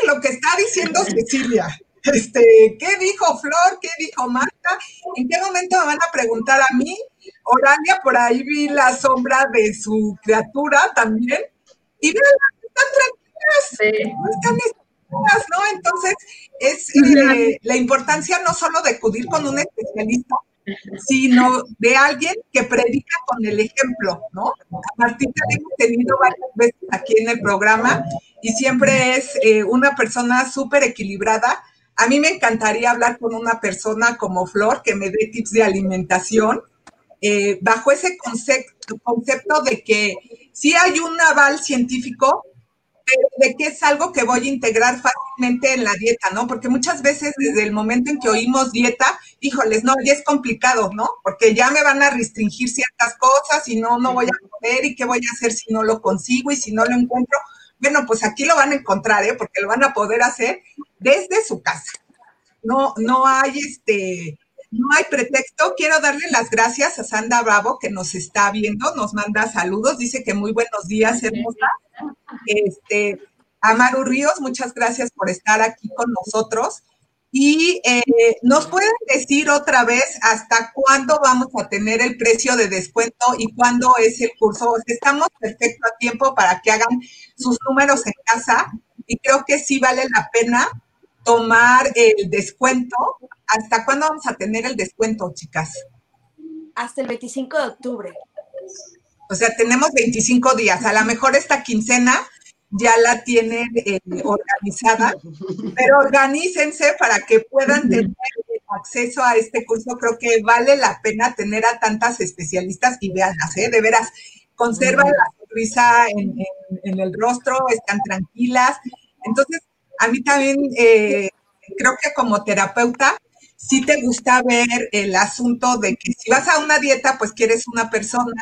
lo que está diciendo Cecilia. Este, ¿qué dijo Flor? ¿Qué dijo Marta? ¿En qué momento me van a preguntar a mí? Oralia, por ahí vi la sombra de su criatura también. Y vean, están tranquilas. Están ¿no? Entonces, es eh, la importancia no solo de acudir con un especialista, sino de alguien que predica con el ejemplo, ¿no? A Martina hemos tenido varias veces aquí en el programa y siempre es eh, una persona súper equilibrada. A mí me encantaría hablar con una persona como Flor que me dé tips de alimentación, eh, bajo ese concepto, concepto de que sí hay un aval científico, de que es algo que voy a integrar fácilmente en la dieta, ¿no? Porque muchas veces desde el momento en que oímos dieta, híjoles, no, ya es complicado, ¿no? Porque ya me van a restringir ciertas cosas y no, no voy a poder y qué voy a hacer si no lo consigo y si no lo encuentro. Bueno, pues aquí lo van a encontrar, ¿eh? Porque lo van a poder hacer desde su casa. No, no hay este, no hay pretexto. Quiero darle las gracias a Sandra Bravo que nos está viendo, nos manda saludos, dice que muy buenos días, hermosa. Este, a Maru Ríos, muchas gracias por estar aquí con nosotros. Y eh, nos pueden decir otra vez hasta cuándo vamos a tener el precio de descuento y cuándo es el curso. estamos perfecto a tiempo para que hagan sus números en casa y creo que sí vale la pena tomar el descuento. ¿Hasta cuándo vamos a tener el descuento, chicas? Hasta el 25 de octubre. O sea, tenemos 25 días. A lo mejor esta quincena ya la tienen eh, organizada, pero organícense para que puedan tener acceso a este curso. Creo que vale la pena tener a tantas especialistas y veanlas, ¿eh? de veras, conservan la sonrisa en, el rostro, están tranquilas. Entonces, a mí también eh, creo que como terapeuta, sí te gusta ver el asunto de que si vas a una dieta, pues quieres una persona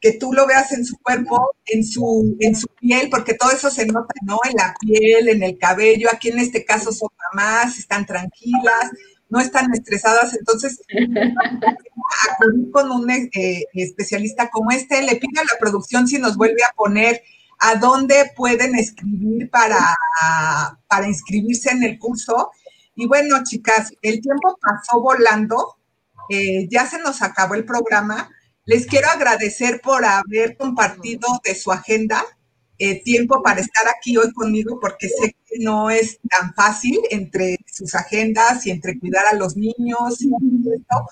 que tú lo veas en su cuerpo, en su, en su piel, porque todo eso se nota, ¿no? En la piel, en el cabello, aquí en este caso son mamás, están tranquilas, no están estresadas, entonces acudir con un eh, especialista como este, le pido a la producción si nos vuelve a poner a dónde pueden escribir para, para inscribirse en el curso. Y bueno, chicas, el tiempo pasó volando, eh, ya se nos acabó el programa. Les quiero agradecer por haber compartido de su agenda eh, tiempo para estar aquí hoy conmigo, porque sé que no es tan fácil entre sus agendas y entre cuidar a los niños y todo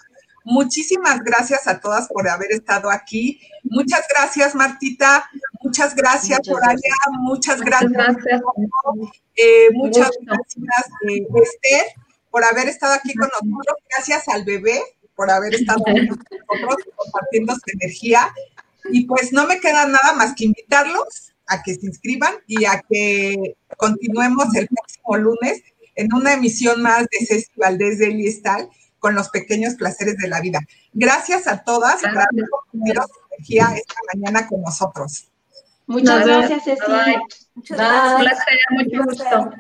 Muchísimas gracias a todas por haber estado aquí. Muchas gracias, Martita. Muchas gracias, por allá. Muchas gracias. Eh, muchas gracias, eh, Esther, por haber estado aquí con nosotros. Gracias al bebé por haber estado con nosotros compartiendo su energía. Y pues no me queda nada más que invitarlos a que se inscriban y a que continuemos el próximo lunes en una emisión más de Ceci Valdés de Eliestal con los pequeños placeres de la vida. Gracias a todas por haber compartido su energía esta mañana con nosotros. Muchas gracias, Ceci. Muchas gracias. Un placer, mucho gusto.